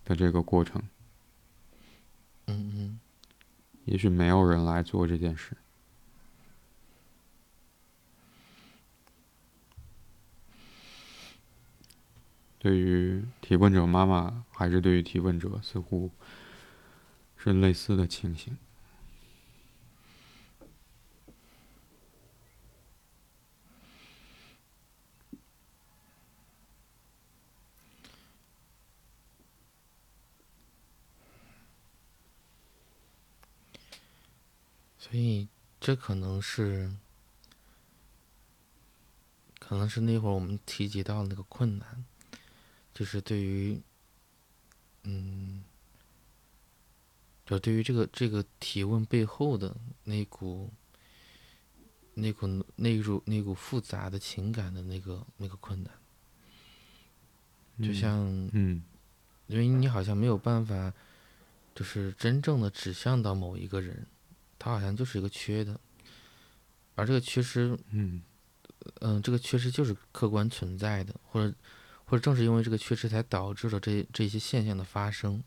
的这个过程。嗯嗯，也许没有人来做这件事。对于提问者妈妈，还是对于提问者，似乎是类似的情形。所以，这可能是，可能是那会儿我们提及到那个困难。就是对于，嗯，就对于这个这个提问背后的那股。那股那股那股复杂的情感的那个那个困难，就像嗯，因为你好像没有办法，就是真正的指向到某一个人，他好像就是一个缺的，而这个缺失，嗯嗯，这个缺失就是客观存在的，或者或者正是因为这个缺失，才导致了这这些现象的发生。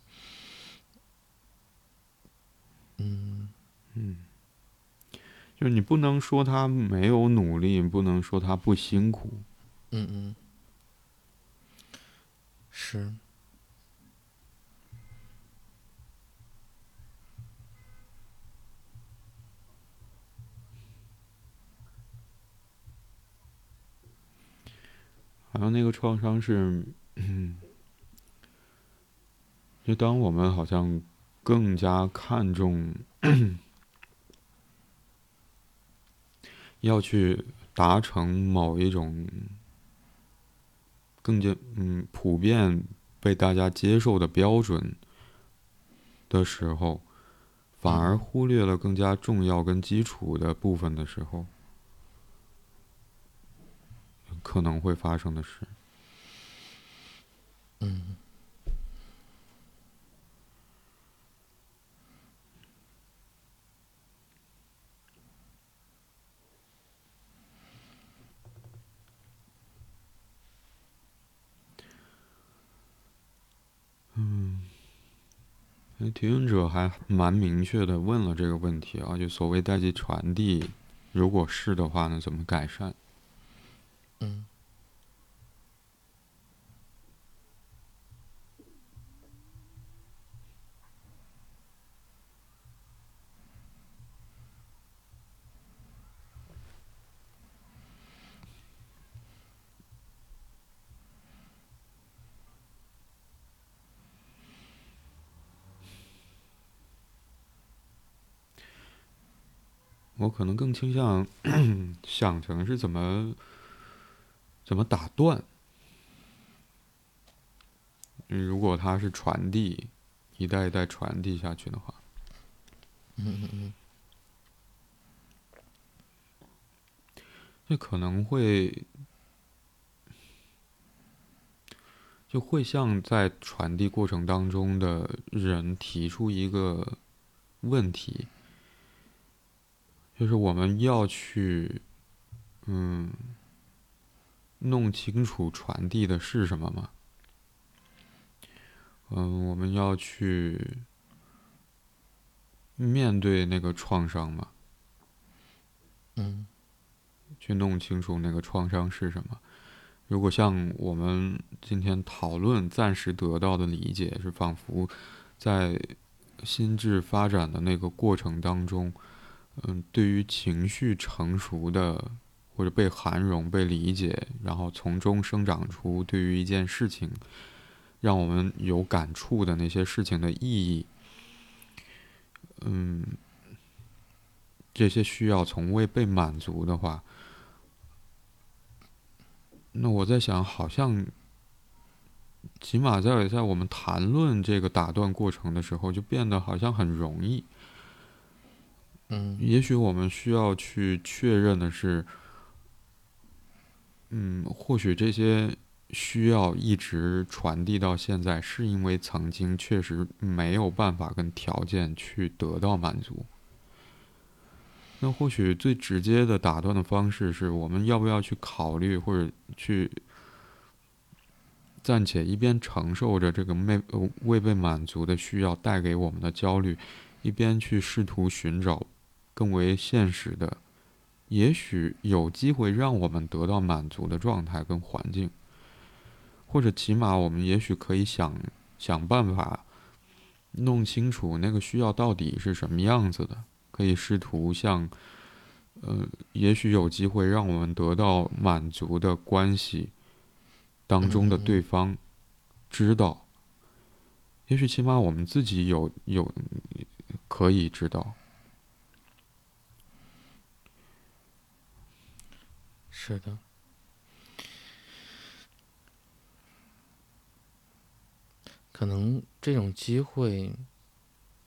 嗯嗯。就是你不能说他没有努力，不能说他不辛苦。嗯嗯，是。好像那个创伤是，就当我们好像更加看重。要去达成某一种更加嗯普遍被大家接受的标准的时候，反而忽略了更加重要跟基础的部分的时候，可能会发生的事。嗯。嗯提问者还蛮明确的问了这个问题啊，就所谓代际传递，如果是的话呢，怎么改善？嗯。我可能更倾向 想成是怎么怎么打断。如果它是传递，一代一代传递下去的话，嗯嗯嗯，这可能会就会向在传递过程当中的人提出一个问题。就是我们要去，嗯，弄清楚传递的是什么吗？嗯，我们要去面对那个创伤吗？嗯，去弄清楚那个创伤是什么？如果像我们今天讨论暂时得到的理解，是仿佛在心智发展的那个过程当中。嗯，对于情绪成熟的，或者被涵容、被理解，然后从中生长出对于一件事情让我们有感触的那些事情的意义，嗯，这些需要从未被满足的话，那我在想，好像起码在在我们谈论这个打断过程的时候，就变得好像很容易。嗯，也许我们需要去确认的是，嗯，或许这些需要一直传递到现在，是因为曾经确实没有办法跟条件去得到满足。那或许最直接的打断的方式是，我们要不要去考虑，或者去暂且一边承受着这个没未被满足的需要带给我们的焦虑，一边去试图寻找。更为现实的，也许有机会让我们得到满足的状态跟环境，或者起码我们也许可以想想办法，弄清楚那个需要到底是什么样子的，可以试图向，呃，也许有机会让我们得到满足的关系当中的对方知道，也许起码我们自己有有可以知道。是的。可能这种机会，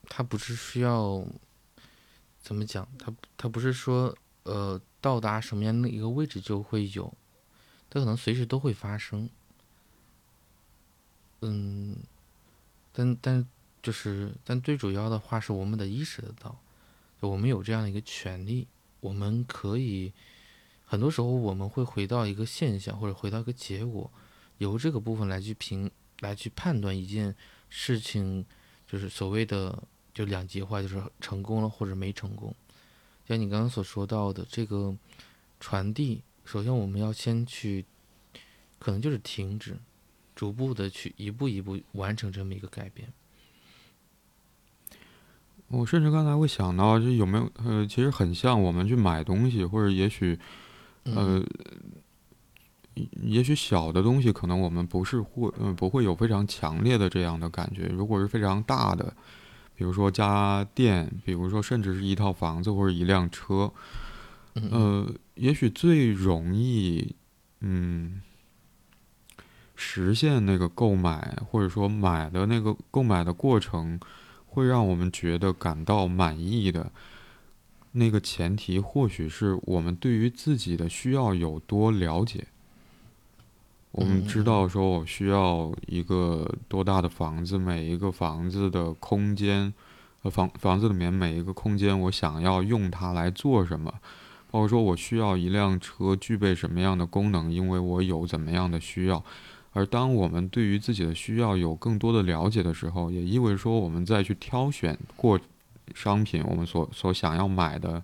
它不是需要怎么讲？它它不是说呃到达什么样的一个位置就会有，它可能随时都会发生。嗯，但但就是但最主要的话是我们得意识得到，我们有这样的一个权利，我们可以很多时候我们会回到一个现象或者回到一个结果，由这个部分来去评。来去判断一件事情，就是所谓的就两极化，就是成功了或者没成功。像你刚刚所说到的这个传递，首先我们要先去，可能就是停止，逐步的去一步一步完成这么一个改变。我甚至刚才会想到，就有没有呃，其实很像我们去买东西，或者也许呃。也许小的东西可能我们不是会，嗯，不会有非常强烈的这样的感觉。如果是非常大的，比如说家电，比如说甚至是一套房子或者一辆车，呃，也许最容易，嗯，实现那个购买或者说买的那个购买的过程，会让我们觉得感到满意的那个前提，或许是我们对于自己的需要有多了解。我们知道，说我需要一个多大的房子，每一个房子的空间，呃，房房子里面每一个空间，我想要用它来做什么，包括说我需要一辆车具备什么样的功能，因为我有怎么样的需要。而当我们对于自己的需要有更多的了解的时候，也意味着说我们在去挑选过商品，我们所所想要买的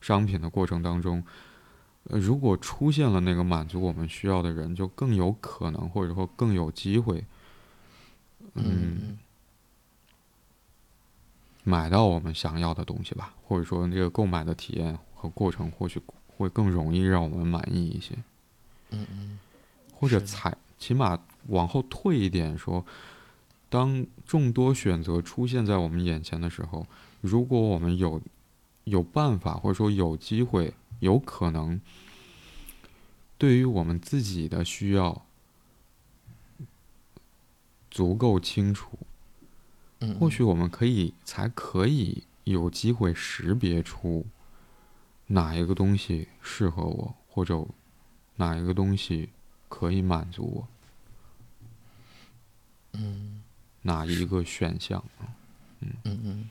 商品的过程当中。呃，如果出现了那个满足我们需要的人，就更有可能，或者说更有机会，嗯，买到我们想要的东西吧，或者说这个购买的体验和过程，或许会更容易让我们满意一些。嗯嗯，或者才起码往后退一点说，当众多选择出现在我们眼前的时候，如果我们有有办法，或者说有机会。有可能，对于我们自己的需要足够清楚，或许我们可以才可以有机会识别出哪一个东西适合我，或者哪一个东西可以满足我。嗯，哪一个选项？嗯嗯嗯，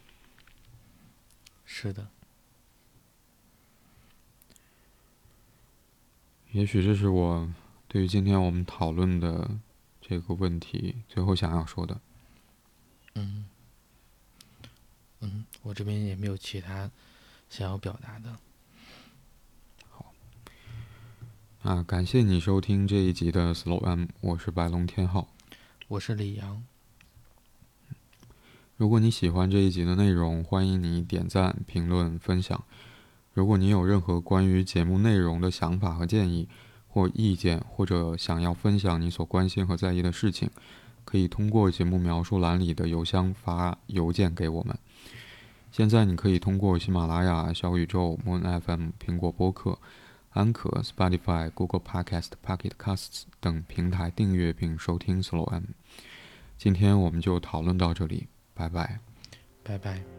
是的。也许这是我对于今天我们讨论的这个问题最后想要说的。嗯，嗯，我这边也没有其他想要表达的。好，啊，感谢你收听这一集的 Slow M，我是白龙天浩，我是李阳。如果你喜欢这一集的内容，欢迎你点赞、评论、分享。如果你有任何关于节目内容的想法和建议，或意见，或者想要分享你所关心和在意的事情，可以通过节目描述栏里的邮箱发邮件给我们。现在你可以通过喜马拉雅、小宇宙、Moon FM、苹果播客、安可、Spotify、Google Podcast、Pocket Casts 等平台订阅并收听 Slow M。今天我们就讨论到这里，拜拜，拜拜。